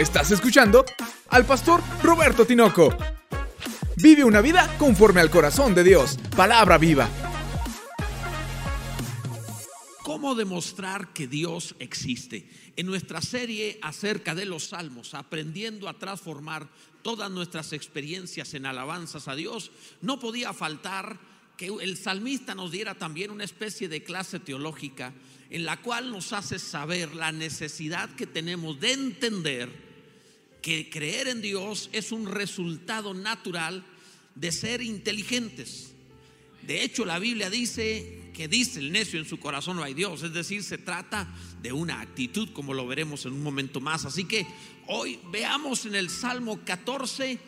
Estás escuchando al pastor Roberto Tinoco. Vive una vida conforme al corazón de Dios. Palabra viva. ¿Cómo demostrar que Dios existe? En nuestra serie acerca de los salmos, aprendiendo a transformar todas nuestras experiencias en alabanzas a Dios, no podía faltar que el salmista nos diera también una especie de clase teológica en la cual nos hace saber la necesidad que tenemos de entender que creer en Dios es un resultado natural de ser inteligentes. De hecho, la Biblia dice que dice el necio en su corazón no hay Dios, es decir, se trata de una actitud, como lo veremos en un momento más. Así que hoy veamos en el Salmo 14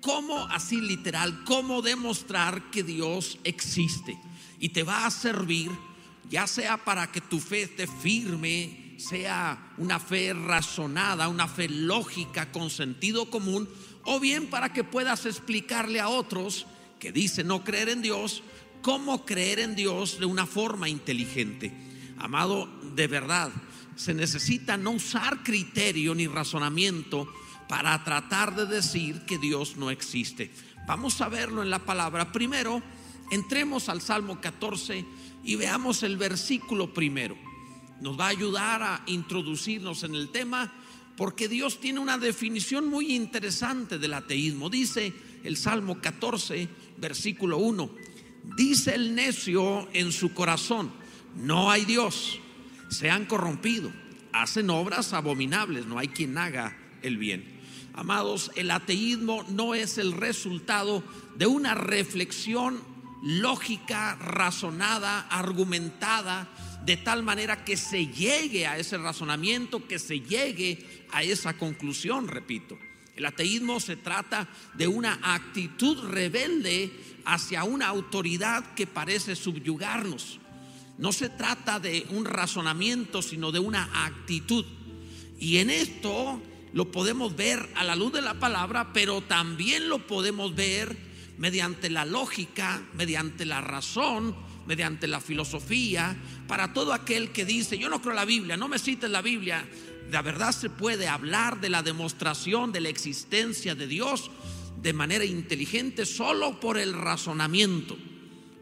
cómo, así literal, cómo demostrar que Dios existe. Y te va a servir, ya sea para que tu fe esté firme, sea una fe razonada, una fe lógica, con sentido común, o bien para que puedas explicarle a otros que dicen no creer en Dios, cómo creer en Dios de una forma inteligente. Amado, de verdad, se necesita no usar criterio ni razonamiento para tratar de decir que Dios no existe. Vamos a verlo en la palabra. Primero, entremos al Salmo 14 y veamos el versículo primero nos va a ayudar a introducirnos en el tema porque Dios tiene una definición muy interesante del ateísmo. Dice el Salmo 14, versículo 1, dice el necio en su corazón, no hay Dios, se han corrompido, hacen obras abominables, no hay quien haga el bien. Amados, el ateísmo no es el resultado de una reflexión lógica, razonada, argumentada, de tal manera que se llegue a ese razonamiento, que se llegue a esa conclusión, repito. El ateísmo se trata de una actitud rebelde hacia una autoridad que parece subyugarnos. No se trata de un razonamiento, sino de una actitud. Y en esto lo podemos ver a la luz de la palabra, pero también lo podemos ver mediante la lógica, mediante la razón, mediante la filosofía, para todo aquel que dice, yo no creo la Biblia, no me cites la Biblia. La verdad se puede hablar de la demostración de la existencia de Dios de manera inteligente solo por el razonamiento.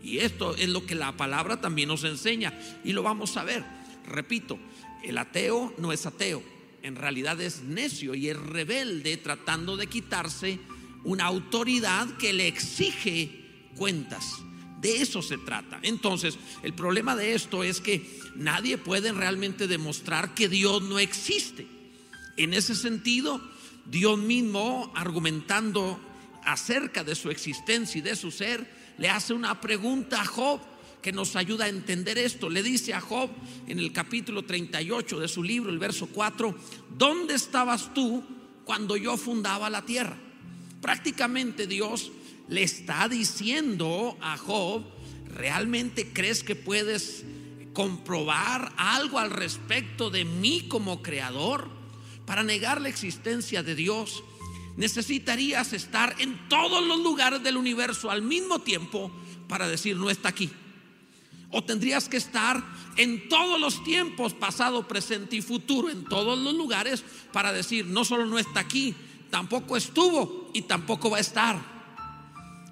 Y esto es lo que la palabra también nos enseña y lo vamos a ver. Repito, el ateo no es ateo, en realidad es necio y es rebelde tratando de quitarse una autoridad que le exige cuentas. De eso se trata. Entonces, el problema de esto es que nadie puede realmente demostrar que Dios no existe. En ese sentido, Dios mismo, argumentando acerca de su existencia y de su ser, le hace una pregunta a Job que nos ayuda a entender esto. Le dice a Job en el capítulo 38 de su libro, el verso 4, ¿dónde estabas tú cuando yo fundaba la tierra? Prácticamente Dios le está diciendo a Job, ¿realmente crees que puedes comprobar algo al respecto de mí como creador? Para negar la existencia de Dios, necesitarías estar en todos los lugares del universo al mismo tiempo para decir no está aquí. O tendrías que estar en todos los tiempos, pasado, presente y futuro, en todos los lugares, para decir no solo no está aquí, tampoco estuvo y tampoco va a estar.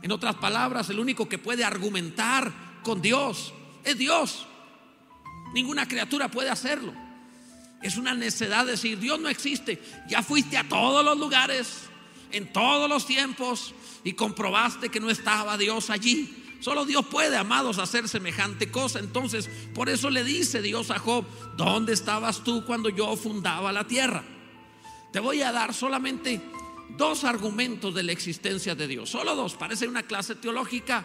En otras palabras, el único que puede argumentar con Dios es Dios. Ninguna criatura puede hacerlo. Es una necedad decir, Dios no existe. Ya fuiste a todos los lugares, en todos los tiempos, y comprobaste que no estaba Dios allí. Solo Dios puede, amados, hacer semejante cosa. Entonces, por eso le dice Dios a Job, ¿dónde estabas tú cuando yo fundaba la tierra? Te voy a dar solamente dos argumentos de la existencia de Dios. Solo dos. Parece una clase teológica,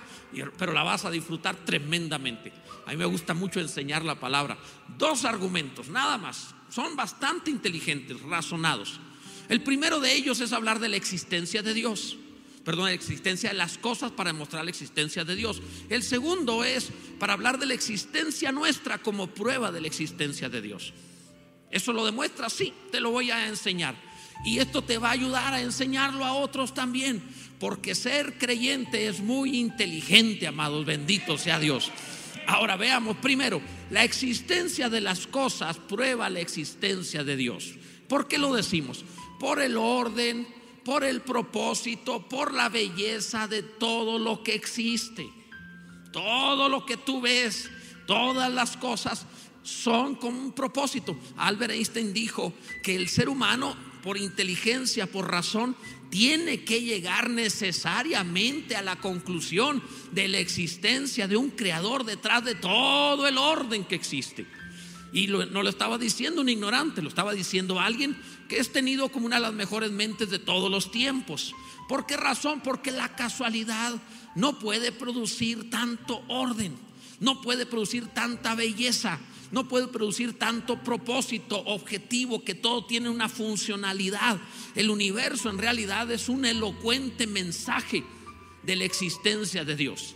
pero la vas a disfrutar tremendamente. A mí me gusta mucho enseñar la palabra. Dos argumentos, nada más. Son bastante inteligentes, razonados. El primero de ellos es hablar de la existencia de Dios. Perdón, la existencia de las cosas para demostrar la existencia de Dios. El segundo es para hablar de la existencia nuestra como prueba de la existencia de Dios. ¿Eso lo demuestra? Sí, te lo voy a enseñar. Y esto te va a ayudar a enseñarlo a otros también. Porque ser creyente es muy inteligente, amados. Bendito sea Dios. Ahora veamos primero, la existencia de las cosas prueba la existencia de Dios. ¿Por qué lo decimos? Por el orden, por el propósito, por la belleza de todo lo que existe. Todo lo que tú ves, todas las cosas son con un propósito. Albert Einstein dijo que el ser humano, por inteligencia, por razón, tiene que llegar necesariamente a la conclusión de la existencia de un creador detrás de todo el orden que existe. Y no lo estaba diciendo un ignorante, lo estaba diciendo alguien que es tenido como una de las mejores mentes de todos los tiempos. ¿Por qué razón? Porque la casualidad no puede producir tanto orden, no puede producir tanta belleza, no puede producir tanto propósito, objetivo, que todo tiene una funcionalidad. El universo en realidad es un elocuente mensaje de la existencia de Dios.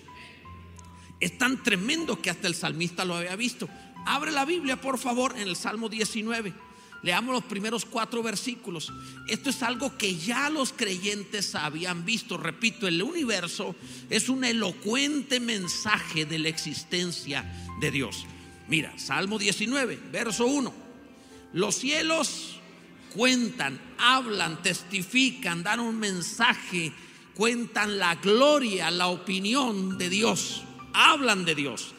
Es tan tremendo que hasta el salmista lo había visto. Abre la Biblia, por favor, en el Salmo 19. Leamos los primeros cuatro versículos. Esto es algo que ya los creyentes habían visto. Repito, el universo es un elocuente mensaje de la existencia de Dios. Mira, Salmo 19, verso 1. Los cielos cuentan, hablan, testifican, dan un mensaje, cuentan la gloria, la opinión de Dios, hablan de Dios.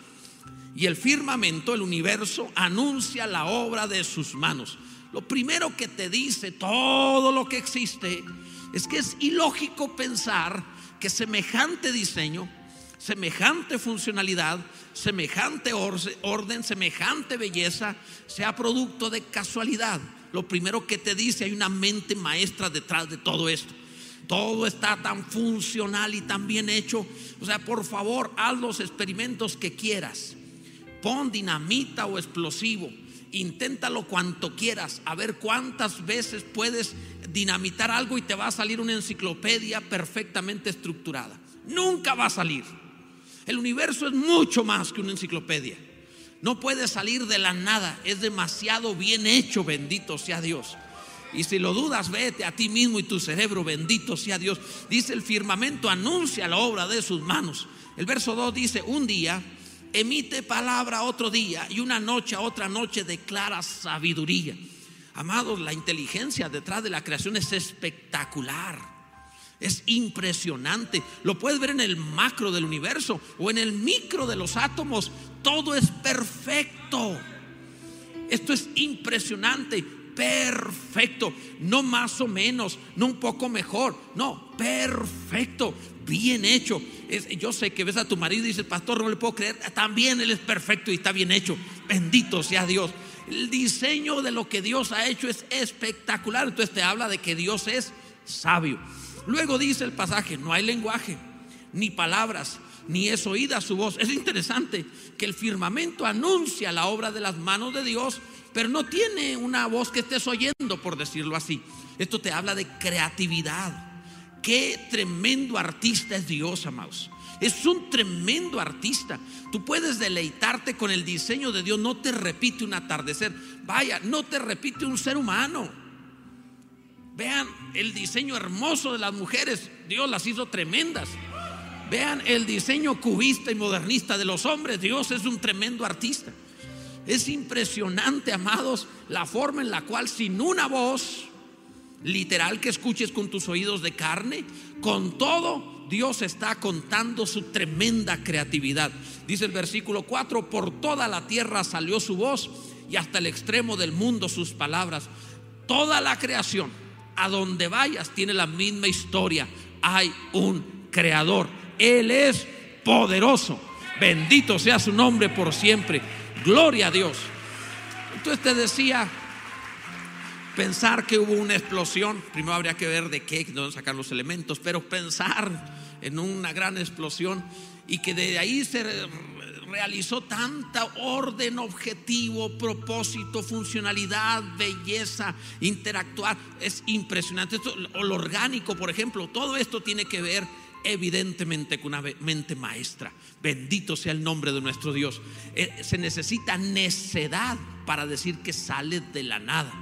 Y el firmamento, el universo, anuncia la obra de sus manos. Lo primero que te dice todo lo que existe es que es ilógico pensar que semejante diseño, semejante funcionalidad, semejante orden, semejante belleza sea producto de casualidad. Lo primero que te dice, hay una mente maestra detrás de todo esto. Todo está tan funcional y tan bien hecho. O sea, por favor, haz los experimentos que quieras. Pon dinamita o explosivo. Inténtalo cuanto quieras. A ver cuántas veces puedes dinamitar algo y te va a salir una enciclopedia perfectamente estructurada. Nunca va a salir. El universo es mucho más que una enciclopedia. No puede salir de la nada. Es demasiado bien hecho, bendito sea Dios. Y si lo dudas, vete a ti mismo y tu cerebro, bendito sea Dios. Dice el firmamento, anuncia la obra de sus manos. El verso 2 dice, un día emite palabra otro día y una noche a otra noche declara sabiduría. Amados, la inteligencia detrás de la creación es espectacular. Es impresionante. Lo puedes ver en el macro del universo o en el micro de los átomos. Todo es perfecto. Esto es impresionante, perfecto. No más o menos, no un poco mejor. No, perfecto, bien hecho. yo sé que ves a tu marido y dices, pastor, no le puedo creer. También él es perfecto y está bien hecho. Bendito sea Dios. El diseño de lo que Dios ha hecho es espectacular. Entonces te habla de que Dios es sabio. Luego dice el pasaje, no hay lenguaje, ni palabras, ni es oída su voz. Es interesante que el firmamento anuncia la obra de las manos de Dios, pero no tiene una voz que estés oyendo, por decirlo así. Esto te habla de creatividad. Qué tremendo artista es Dios, amados. Es un tremendo artista. Tú puedes deleitarte con el diseño de Dios. No te repite un atardecer. Vaya, no te repite un ser humano. Vean el diseño hermoso de las mujeres. Dios las hizo tremendas. Vean el diseño cubista y modernista de los hombres. Dios es un tremendo artista. Es impresionante, amados, la forma en la cual sin una voz literal que escuches con tus oídos de carne, con todo Dios está contando su tremenda creatividad. Dice el versículo 4, por toda la tierra salió su voz y hasta el extremo del mundo sus palabras. Toda la creación a donde vayas tiene la misma historia. Hay un creador. Él es poderoso. Bendito sea su nombre por siempre. Gloria a Dios. Entonces te decía, pensar que hubo una explosión, primero habría que ver de qué, no sacar los elementos, pero pensar en una gran explosión y que de ahí se realizó tanta orden, objetivo, propósito, funcionalidad, belleza, interactuar. Es impresionante. Esto, lo orgánico, por ejemplo, todo esto tiene que ver evidentemente con una mente maestra. Bendito sea el nombre de nuestro Dios. Eh, se necesita necedad para decir que sale de la nada.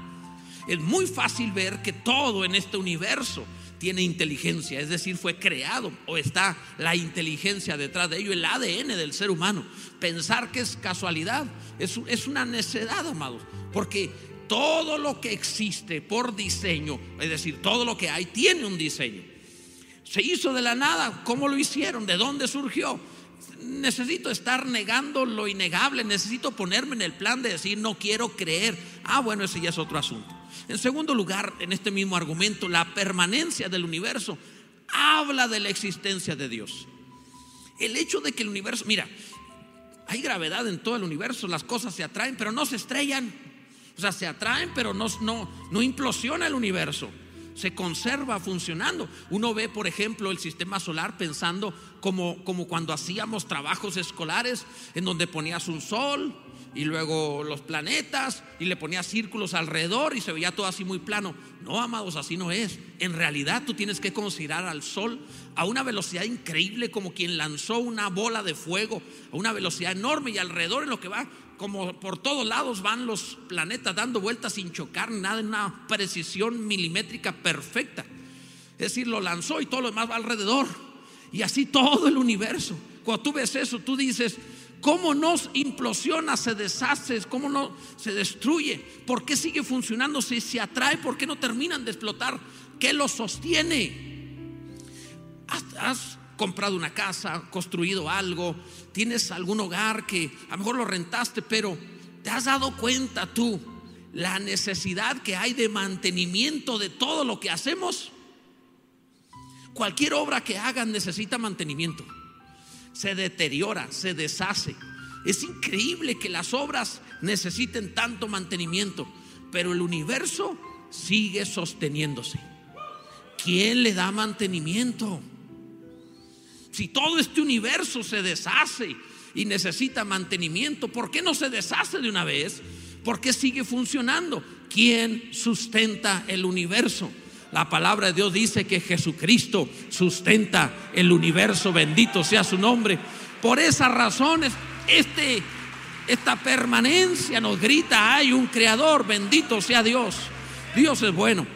Es muy fácil ver que todo en este universo tiene inteligencia, es decir, fue creado o está la inteligencia detrás de ello, el ADN del ser humano. Pensar que es casualidad es, es una necedad, amados, porque todo lo que existe por diseño, es decir, todo lo que hay tiene un diseño. Se hizo de la nada, ¿cómo lo hicieron? ¿De dónde surgió? necesito estar negando lo innegable, necesito ponerme en el plan de decir no quiero creer. Ah, bueno, ese ya es otro asunto. En segundo lugar, en este mismo argumento, la permanencia del universo habla de la existencia de Dios. El hecho de que el universo, mira, hay gravedad en todo el universo, las cosas se atraen, pero no se estrellan. O sea, se atraen, pero no, no, no implosiona el universo se conserva funcionando. Uno ve, por ejemplo, el sistema solar pensando como, como cuando hacíamos trabajos escolares en donde ponías un sol y luego los planetas y le ponías círculos alrededor y se veía todo así muy plano. No, amados, así no es. En realidad tú tienes que considerar al sol a una velocidad increíble como quien lanzó una bola de fuego a una velocidad enorme y alrededor en lo que va como por todos lados van los planetas dando vueltas sin chocar nada, en una precisión milimétrica perfecta. Es decir, lo lanzó y todo lo demás va alrededor. Y así todo el universo. Cuando tú ves eso, tú dices, ¿cómo no implosiona, se deshace, cómo no se destruye? ¿Por qué sigue funcionando si se atrae? ¿Por qué no terminan de explotar? ¿Qué lo sostiene? ¿Has, comprado una casa, construido algo, tienes algún hogar que a lo mejor lo rentaste, pero te has dado cuenta tú la necesidad que hay de mantenimiento de todo lo que hacemos. Cualquier obra que hagan necesita mantenimiento. Se deteriora, se deshace. Es increíble que las obras necesiten tanto mantenimiento, pero el universo sigue sosteniéndose. ¿Quién le da mantenimiento? Si todo este universo se deshace y necesita mantenimiento, ¿por qué no se deshace de una vez? ¿Por qué sigue funcionando? ¿Quién sustenta el universo? La palabra de Dios dice que Jesucristo sustenta el universo, bendito sea su nombre. Por esas razones, este, esta permanencia nos grita, hay un creador, bendito sea Dios. Dios es bueno.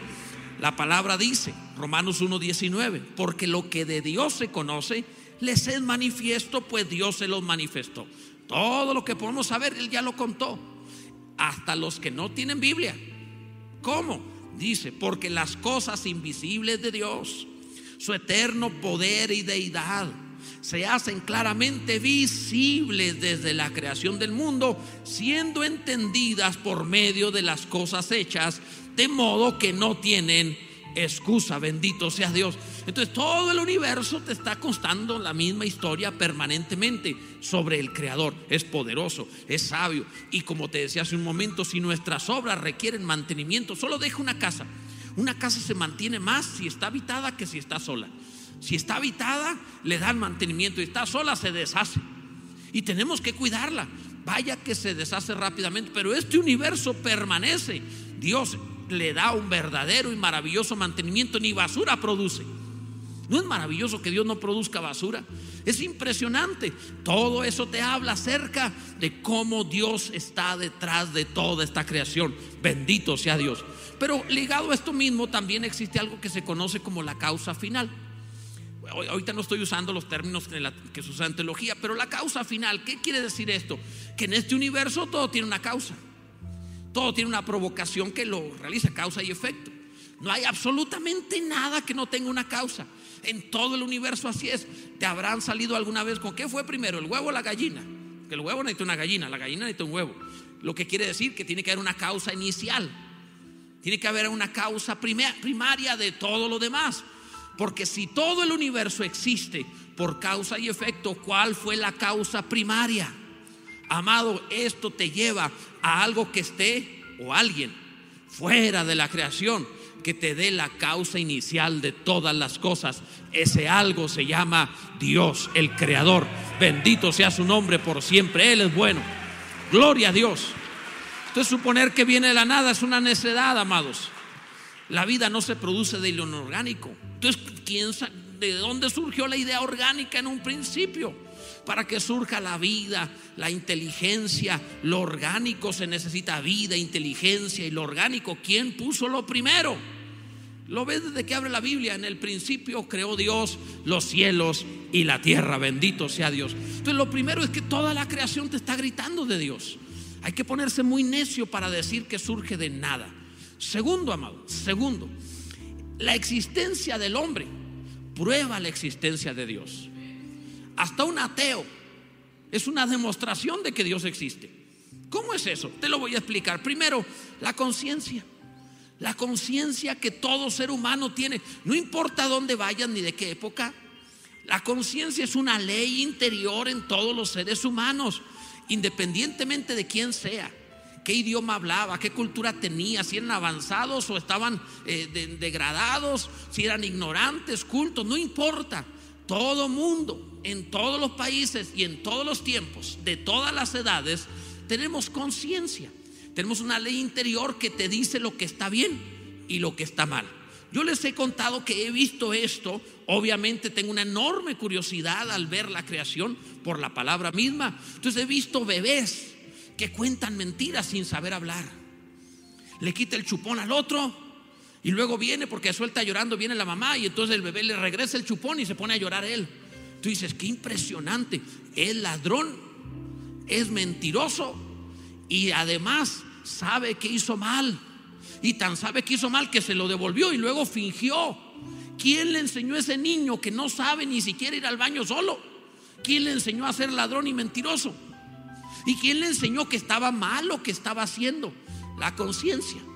La palabra dice, Romanos 1.19, porque lo que de Dios se conoce les es manifiesto, pues Dios se los manifestó. Todo lo que podemos saber, Él ya lo contó. Hasta los que no tienen Biblia. ¿Cómo? Dice, porque las cosas invisibles de Dios, su eterno poder y deidad, se hacen claramente visibles desde la creación del mundo, siendo entendidas por medio de las cosas hechas, de modo que no tienen excusa, bendito sea Dios. Entonces todo el universo te está constando la misma historia permanentemente sobre el Creador. Es poderoso, es sabio. Y como te decía hace un momento, si nuestras obras requieren mantenimiento, solo deja una casa. Una casa se mantiene más si está habitada que si está sola. Si está habitada, le dan mantenimiento y está sola, se deshace. Y tenemos que cuidarla. Vaya que se deshace rápidamente, pero este universo permanece. Dios le da un verdadero y maravilloso mantenimiento, ni basura produce. ¿No es maravilloso que Dios no produzca basura? Es impresionante. Todo eso te habla acerca de cómo Dios está detrás de toda esta creación. Bendito sea Dios. Pero ligado a esto mismo también existe algo que se conoce como la causa final. Ahorita no estoy usando los términos que se usan en teología, pero la causa final, ¿qué quiere decir esto? Que en este universo todo tiene una causa. Todo tiene una provocación que lo realiza, causa y efecto. No hay absolutamente nada que no tenga una causa. En todo el universo así es. ¿Te habrán salido alguna vez con qué fue primero, el huevo o la gallina? Que el huevo necesita una gallina, la gallina necesita un huevo. Lo que quiere decir que tiene que haber una causa inicial. Tiene que haber una causa primaria de todo lo demás. Porque si todo el universo existe por causa y efecto, ¿cuál fue la causa primaria? Amado, esto te lleva a algo que esté o alguien fuera de la creación que te dé la causa inicial de todas las cosas. Ese algo se llama Dios, el Creador. Bendito sea su nombre por siempre. Él es bueno. Gloria a Dios. Entonces suponer que viene de la nada es una necedad, amados. La vida no se produce de lo orgánico. Entonces, ¿quién ¿de dónde surgió la idea orgánica en un principio? Para que surja la vida, la inteligencia, lo orgánico se necesita vida, inteligencia y lo orgánico. ¿Quién puso lo primero? Lo ves desde que abre la Biblia. En el principio creó Dios los cielos y la tierra. Bendito sea Dios. Entonces lo primero es que toda la creación te está gritando de Dios. Hay que ponerse muy necio para decir que surge de nada. Segundo, amado, segundo, la existencia del hombre prueba la existencia de Dios. Hasta un ateo es una demostración de que Dios existe. ¿Cómo es eso? Te lo voy a explicar. Primero, la conciencia. La conciencia que todo ser humano tiene, no importa dónde vayan ni de qué época. La conciencia es una ley interior en todos los seres humanos, independientemente de quién sea, qué idioma hablaba, qué cultura tenía, si eran avanzados o estaban eh, degradados, si eran ignorantes, cultos, no importa. Todo mundo, en todos los países y en todos los tiempos, de todas las edades, tenemos conciencia. Tenemos una ley interior que te dice lo que está bien y lo que está mal. Yo les he contado que he visto esto. Obviamente tengo una enorme curiosidad al ver la creación por la palabra misma. Entonces he visto bebés que cuentan mentiras sin saber hablar. Le quita el chupón al otro y luego viene porque suelta llorando, viene la mamá y entonces el bebé le regresa el chupón y se pone a llorar él. Tú dices, qué impresionante. El ladrón es mentiroso y además sabe que hizo mal. Y tan sabe que hizo mal que se lo devolvió y luego fingió. ¿Quién le enseñó a ese niño que no sabe ni siquiera ir al baño solo? ¿Quién le enseñó a ser ladrón y mentiroso? ¿Y quién le enseñó que estaba mal lo que estaba haciendo? La conciencia.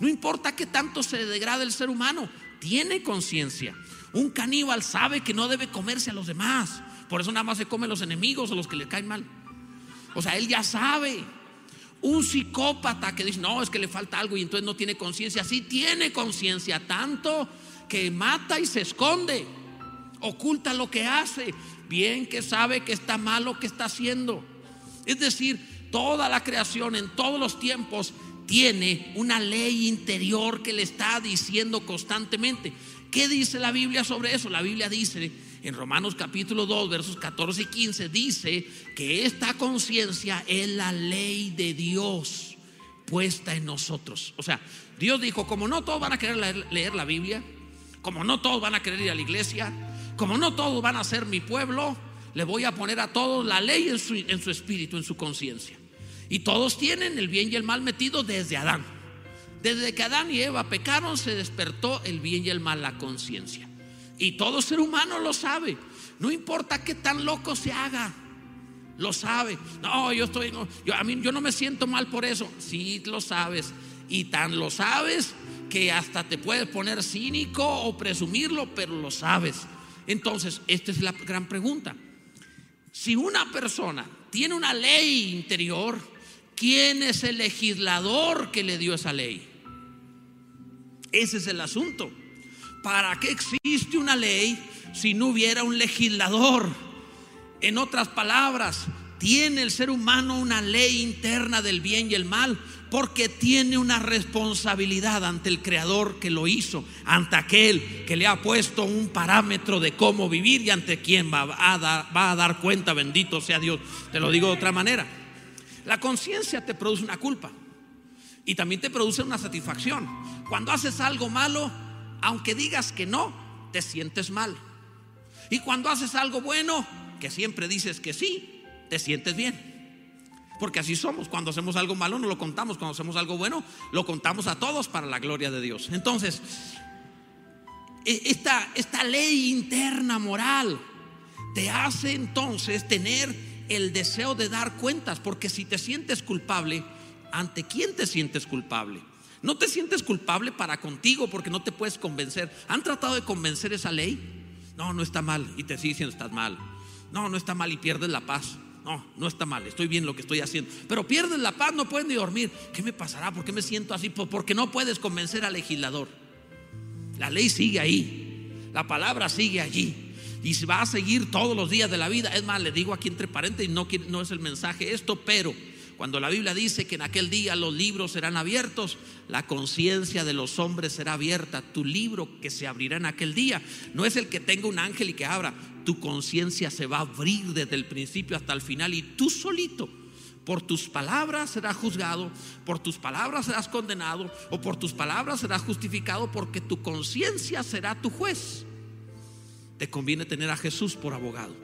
No importa que tanto se degrade el ser humano, tiene conciencia. Un caníbal sabe que no debe comerse a los demás. Por eso nada más se come a los enemigos o los que le caen mal. O sea, él ya sabe. Un psicópata que dice, no, es que le falta algo y entonces no tiene conciencia. Sí tiene conciencia, tanto que mata y se esconde, oculta lo que hace, bien que sabe que está mal lo que está haciendo. Es decir, toda la creación en todos los tiempos tiene una ley interior que le está diciendo constantemente. ¿Qué dice la Biblia sobre eso? La Biblia dice en Romanos capítulo 2, versos 14 y 15, dice que esta conciencia es la ley de Dios puesta en nosotros. O sea, Dios dijo, como no todos van a querer leer, la Biblia, como no todos van a querer ir a la iglesia, como no todos van a ser mi pueblo, le voy a poner a todos la ley en su, espíritu, en su conciencia. Y todos tienen el bien y el mal metido desde Adán. Desde que Adán y Eva pecaron, se despertó el bien y el mal, la conciencia. Y todo ser humano lo sabe. No importa qué tan loco se haga. Lo sabe. No, yo estoy. yo, a mí, yo no me siento mal por eso. Sí, lo sabes. Y tan lo sabes que hasta te puedes poner cínico o presumirlo, pero lo sabes. Entonces, esta es la gran pregunta. Si una persona tiene una ley interior, ¿quién es el legislador que le dio esa ley? Ese es el asunto. ¿Para qué existe una ley si no hubiera un legislador? En otras palabras, tiene el ser humano una ley interna del bien y el mal porque tiene una responsabilidad ante el Creador que lo hizo, ante aquel que le ha puesto un parámetro de cómo vivir y ante quien va a dar, va a dar cuenta, bendito sea Dios. Te lo digo de otra manera. La conciencia te produce una culpa y también te produce una satisfacción. Cuando haces algo malo, aunque digas que no, te sientes mal. Y cuando haces algo bueno, que siempre dices que sí, te sientes bien. Porque así somos. Cuando hacemos algo malo no lo contamos. Cuando hacemos algo bueno, lo contamos a todos para la gloria de Dios. Entonces, e, esta, esta ley interna moral te hace entonces tener el deseo de dar cuentas. Porque si te sientes culpable, ¿ante quién te sientes culpable? No te sientes culpable para contigo porque no te puedes convencer. ¿Han tratado de convencer esa ley? No, no está mal. Y te diciendo, estás mal. No, no está mal y pierdes la paz. No, no está mal, estoy bien lo que estoy haciendo. Pero pierdes la paz, no puedes ni dormir. ¿Qué me pasará? ¿Por qué me siento así? Porque no puedes convencer al legislador. La ley sigue ahí. La palabra sigue allí. Y va a seguir todos los días de la vida. Es más, le digo aquí entre paréntesis, no, no es el mensaje esto, pero cuando la Biblia dice que en aquel día los libros serán abiertos, la conciencia de los hombres será abierta. Tu libro que se abrirá en aquel día no es el que tenga un ángel y que abra. Tu conciencia se va a abrir desde el principio hasta el final y tú solito Por tus palabras serás juzgado, por tus palabras serás condenado o por tus palabras serás justificado porque tu conciencia será tu juez. Te conviene tener a Jesús por abogado.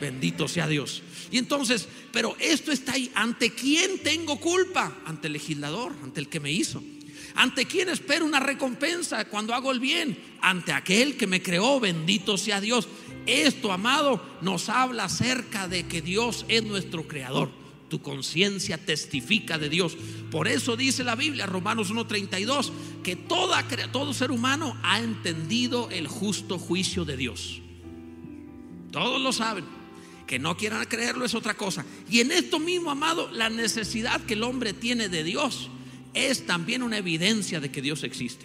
Bendito sea Dios. Y entonces, pero esto está ahí. ¿Ante quién tengo culpa? Ante el legislador, ante el que me hizo. ¿Ante quién espero una recompensa cuando hago el bien? Ante aquel que me creó, bendito sea Dios. Esto, amado, nos habla acerca de que Dios es nuestro creador. Tu conciencia testifica de Dios. Por eso dice la Biblia, Romanos 1.32, que todo ser humano ha entendido el justo juicio de Dios. Todos lo saben. Que no quieran creerlo es otra cosa. Y en esto mismo, amado, la necesidad que el hombre tiene de Dios es también una evidencia de que Dios existe.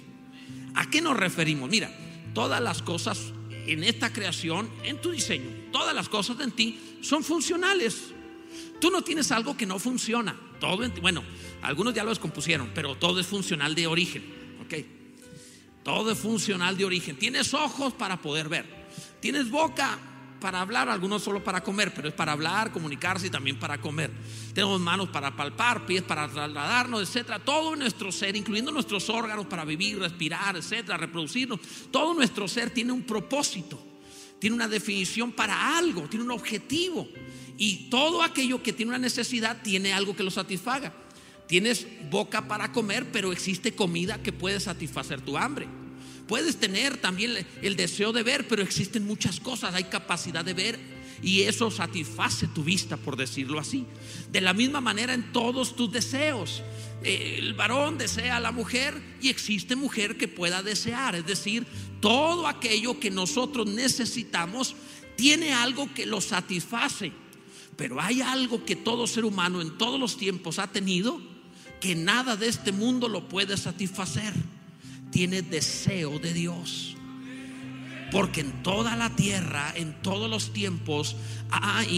¿A qué nos referimos? Mira, todas las cosas en esta creación, en tu diseño, todas las cosas en ti son funcionales. Tú no tienes algo que no funciona. Todo, bueno, algunos ya lo descompusieron, pero todo es funcional de origen. ¿Ok? Todo es funcional de origen. Tienes ojos para poder ver. Tienes boca para hablar, algunos solo para comer, pero es para hablar, comunicarse y también para comer. Tenemos manos para palpar, pies para trasladarnos, etcétera. Todo nuestro ser, incluyendo nuestros órganos para vivir, respirar, etcétera, reproducirnos. Todo nuestro ser tiene un propósito, tiene una definición para algo, tiene un objetivo. Y todo aquello que tiene una necesidad tiene algo que lo satisfaga. Tienes boca para comer, pero existe comida que puede satisfacer tu hambre. Puedes tener también el deseo de ver, pero existen muchas cosas. Hay capacidad de ver y eso satisface tu vista, por decirlo así. De la misma manera en todos tus deseos. El varón desea a la mujer y existe mujer que pueda desear. Es decir, todo aquello que nosotros necesitamos tiene algo que lo satisface. Pero hay algo que todo ser humano en todos los tiempos ha tenido que nada de este mundo lo puede satisfacer. Tiene deseo de Dios. Porque en toda la tierra, en todos los tiempos,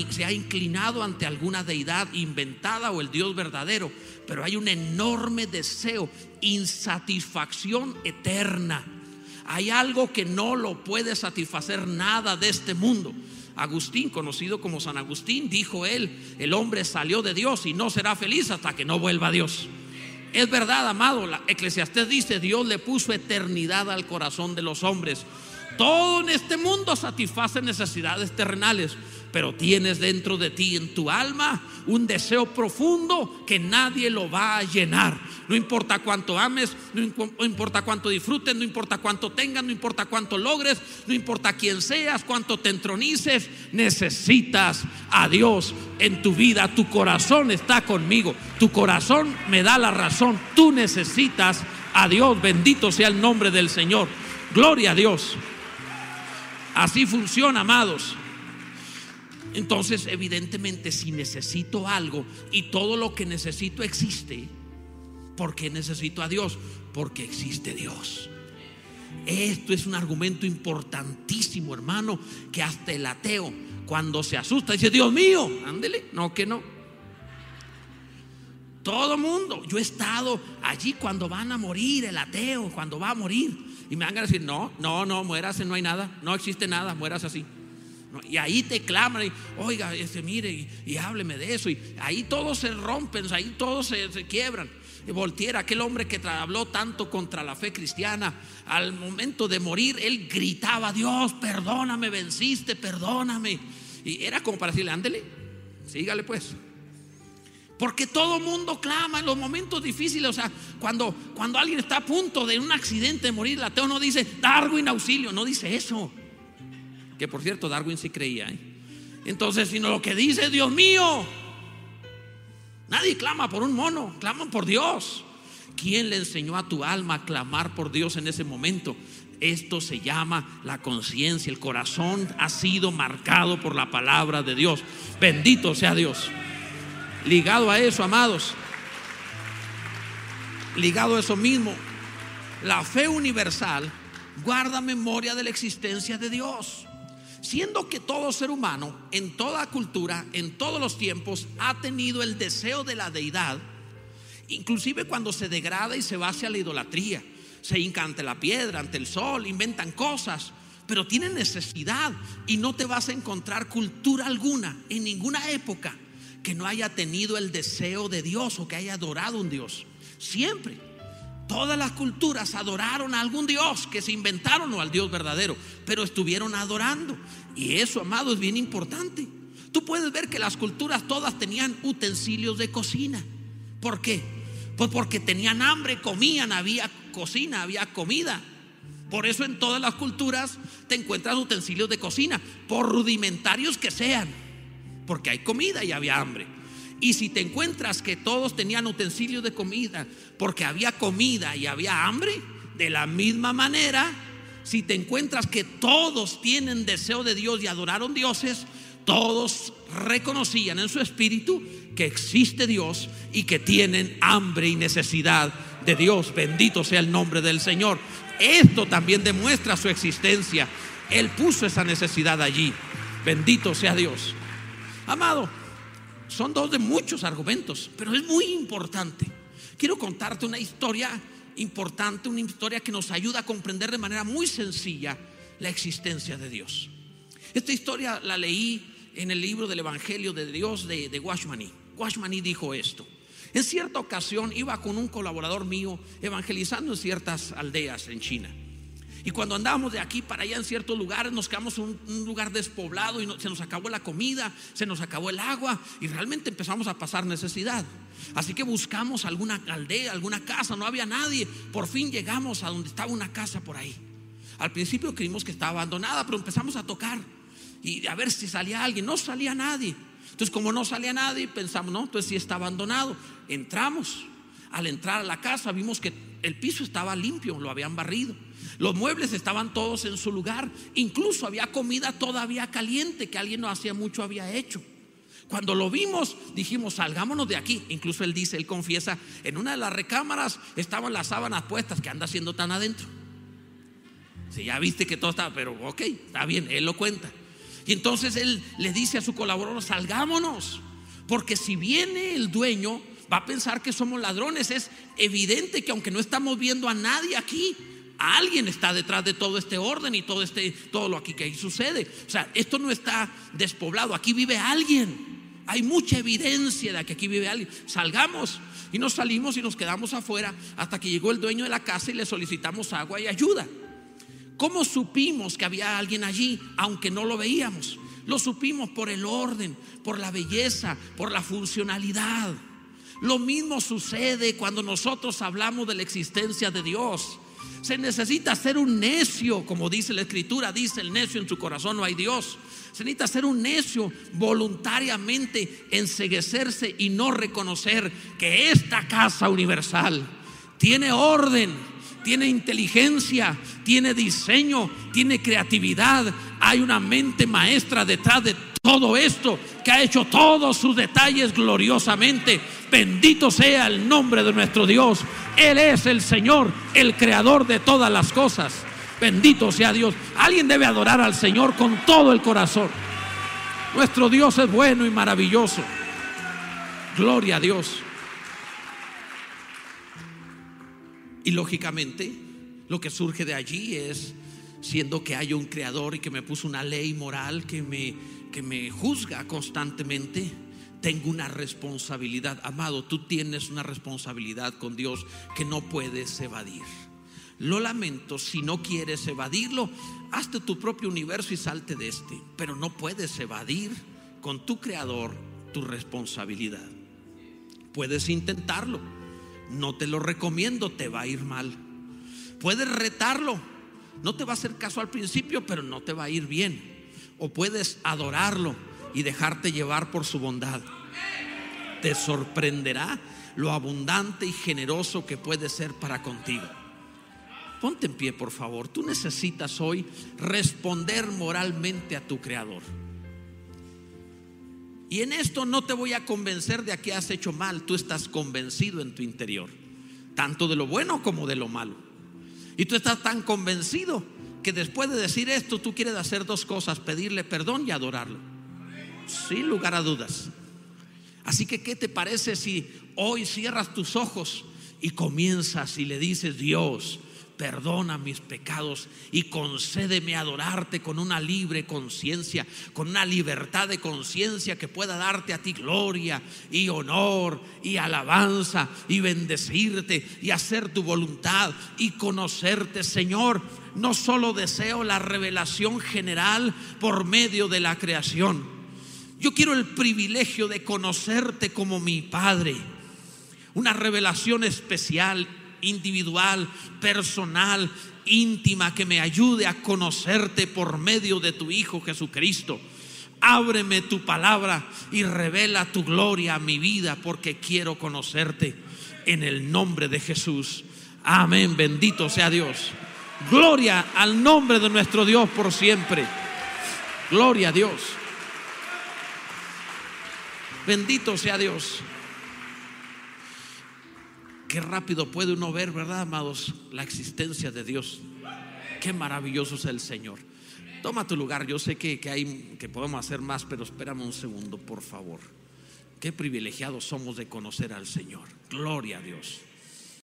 se ha inclinado ante alguna deidad inventada o el Dios verdadero. Pero hay un enorme deseo, insatisfacción eterna. Hay algo que no lo puede satisfacer nada de este mundo. Agustín, conocido como San Agustín, dijo él, el hombre salió de Dios y no será feliz hasta que no vuelva a Dios. Es verdad, amado, la Eclesiastés dice, Dios le puso eternidad al corazón de los hombres. Todo en este mundo satisface necesidades terrenales, pero tienes dentro de ti, en tu alma, un deseo profundo que nadie lo va a llenar. No importa cuánto ames, no importa cuánto disfrutes, no importa cuánto tengas, no importa cuánto logres, no importa quién seas, cuánto te entronices, necesitas a Dios en tu vida. Tu corazón está conmigo, tu corazón me da la razón. Tú necesitas a Dios, bendito sea el nombre del Señor. Gloria a Dios. Así funciona, amados. Entonces, evidentemente, si necesito algo y todo lo que necesito existe, ¿por qué necesito a Dios? Porque existe Dios. Esto es un argumento importantísimo, hermano, que hasta el ateo, cuando se asusta, dice, Dios mío, ándele, no que no. Todo mundo, yo he estado allí cuando van a morir, el ateo, cuando va a morir. Y me van a decir, no, no, no, muérase, no hay nada, no existe nada, mueras así. Y ahí te claman, y, oiga, ese, mire, y, hábleme de eso. Y ahí todos se rompen, ahí todos se, quiebran. Y Voltiera, aquel hombre que habló tanto contra la fe cristiana, al momento de morir, él gritaba, Dios, perdóname, venciste, perdóname. Y era como para decirle, ándele, sígale pues. Porque todo mundo clama en los momentos difíciles. O sea, cuando, cuando alguien está a punto de un accidente de morir, el ateo no dice, Darwin, auxilio, no dice eso. Que por cierto, Darwin sí creía. ¿eh? Entonces, sino lo que dice, Dios mío, nadie clama por un mono, claman por Dios. ¿Quién le enseñó a tu alma a clamar por Dios en ese momento? Esto se llama la conciencia. El corazón ha sido marcado por la palabra de Dios. Bendito sea Dios. Ligado a eso, amados. Ligado a eso mismo. La fe universal guarda memoria de la existencia de Dios. Siendo que todo ser humano, en toda cultura, en todos los tiempos, ha tenido el deseo de la deidad, inclusive cuando se degrada y se va hacia la idolatría, se hinca ante la piedra, ante el sol, inventan cosas, pero tienen necesidad y no te vas a encontrar cultura alguna en ninguna época que no haya tenido el deseo de Dios o que haya adorado un Dios. Siempre. Todas las culturas adoraron a algún Dios que se inventaron o al Dios verdadero, pero estuvieron adorando. Y eso, amado, es bien importante. Tú puedes ver que las culturas todas tenían utensilios de cocina. ¿Por qué? Pues porque tenían hambre, comían, había cocina, había comida. Por eso en todas las culturas te encuentras utensilios de cocina, por rudimentarios que sean, porque hay comida y había hambre. Y si te encuentras que todos tenían utensilios de comida, porque había comida y había hambre, de la misma manera, si te encuentras que todos tienen deseo de Dios y adoraron dioses, todos reconocían en su espíritu que existe Dios y que tienen hambre y necesidad de Dios. Bendito sea el nombre del Señor. Esto también demuestra su existencia. Él puso esa necesidad allí. Bendito sea Dios. Amado, son dos de muchos argumentos, pero es muy importante. Quiero contarte una historia importante, una historia que nos ayuda a comprender de manera muy sencilla la existencia de Dios. Esta historia la leí en el libro del Evangelio de Dios de, de Washmani. Washmani dijo esto. En cierta ocasión iba con un colaborador mío evangelizando en ciertas aldeas en China. Y cuando andábamos de aquí para allá en ciertos lugares, nos quedamos en un, lugar despoblado y se nos acabó la comida, se nos acabó el agua y realmente empezamos a pasar necesidad. Así que buscamos alguna aldea, alguna casa, no había nadie. Por fin llegamos a donde estaba una casa por ahí. Al principio creímos que estaba abandonada, pero empezamos a tocar y a ver si salía alguien. No salía nadie. Entonces, como no salía nadie, pensamos, no, entonces sí está abandonado. Entramos. Al entrar a la casa vimos que el piso estaba limpio, lo habían barrido. Los muebles estaban todos en su lugar. Incluso había comida todavía caliente que alguien no hacía mucho había hecho. Cuando lo vimos, dijimos, salgámonos de aquí. Incluso él dice, él confiesa, en una de las recámaras estaban las sábanas puestas que anda haciendo tan adentro. Si ya viste que todo estaba, pero ok, está bien, él lo cuenta. Y entonces él le dice a su colaborador, salgámonos, porque si viene el dueño, va a pensar que somos ladrones. Es evidente que aunque no estamos viendo a nadie aquí, alguien está detrás de todo este orden y todo este todo lo aquí que ahí sucede. O sea, esto no está despoblado, aquí vive alguien. Hay mucha evidencia de que aquí vive alguien. Salgamos y nos salimos y nos quedamos afuera hasta que llegó el dueño de la casa y le solicitamos agua y ayuda. ¿Cómo supimos que había alguien allí, aunque no lo veíamos? Lo supimos por el orden, por la belleza, por la funcionalidad. Lo mismo sucede cuando nosotros hablamos de la existencia de Dios. Se necesita ser un necio, como dice la escritura, dice el necio en su corazón no hay Dios. Se necesita ser un necio voluntariamente, enseguecerse y no reconocer que esta casa universal tiene orden, tiene inteligencia, tiene diseño, tiene creatividad. Hay una mente maestra detrás de todo esto que ha hecho todos sus detalles gloriosamente. Bendito sea el nombre de nuestro Dios. Él es el Señor, el creador de todas las cosas. Bendito sea Dios. Alguien debe adorar al Señor con todo el corazón. Nuestro Dios es bueno y maravilloso. Gloria a Dios. Y lógicamente, lo que surge de allí es, siendo que hay un creador y que me puso una ley moral que me, que me juzga constantemente, tengo una responsabilidad. Amado, tú tienes una responsabilidad con Dios que no puedes evadir. Lo lamento, si no quieres evadirlo, hazte tu propio universo y salte de este. Pero no puedes evadir con tu creador tu responsabilidad. Puedes intentarlo no te lo recomiendo, te va a ir mal. Puedes retarlo, no te va a hacer caso al principio, pero no te va a ir bien. O puedes adorarlo y dejarte llevar por su bondad. Te sorprenderá lo abundante y generoso que puede ser para contigo. Ponte en pie, por favor. Tú necesitas hoy responder moralmente a tu Creador. Y en esto no te voy a convencer de que has hecho mal, tú estás convencido en tu interior, tanto de lo bueno como de lo malo. Y tú estás tan convencido que después de decir esto, tú quieres hacer dos cosas, pedirle perdón y adorarlo. Sin lugar a dudas. Así que, ¿qué te parece si hoy cierras tus ojos y comienzas y le dices, Dios, perdona mis pecados y concédeme adorarte con una libre conciencia, con una libertad de conciencia que pueda darte a ti gloria y honor y alabanza y bendecirte y hacer tu voluntad y conocerte, Señor. No solo deseo la revelación general por medio de la creación. Yo quiero el privilegio de conocerte como mi Padre. Una revelación especial individual, personal, íntima, que me ayude a conocerte por medio de tu Hijo Jesucristo. Ábreme tu palabra y revela tu gloria a mi vida porque quiero conocerte en el nombre de Jesús. Amén, bendito sea Dios. Gloria al nombre de nuestro Dios por siempre. Gloria a Dios. Bendito sea Dios. Qué rápido puede uno ver, ¿verdad, amados? La existencia de Dios. Qué maravilloso es el Señor. Toma tu lugar. Yo sé que, que, hay, que podemos hacer más, pero espérame un segundo, por favor. Qué privilegiados somos de conocer al Señor. Gloria a Dios.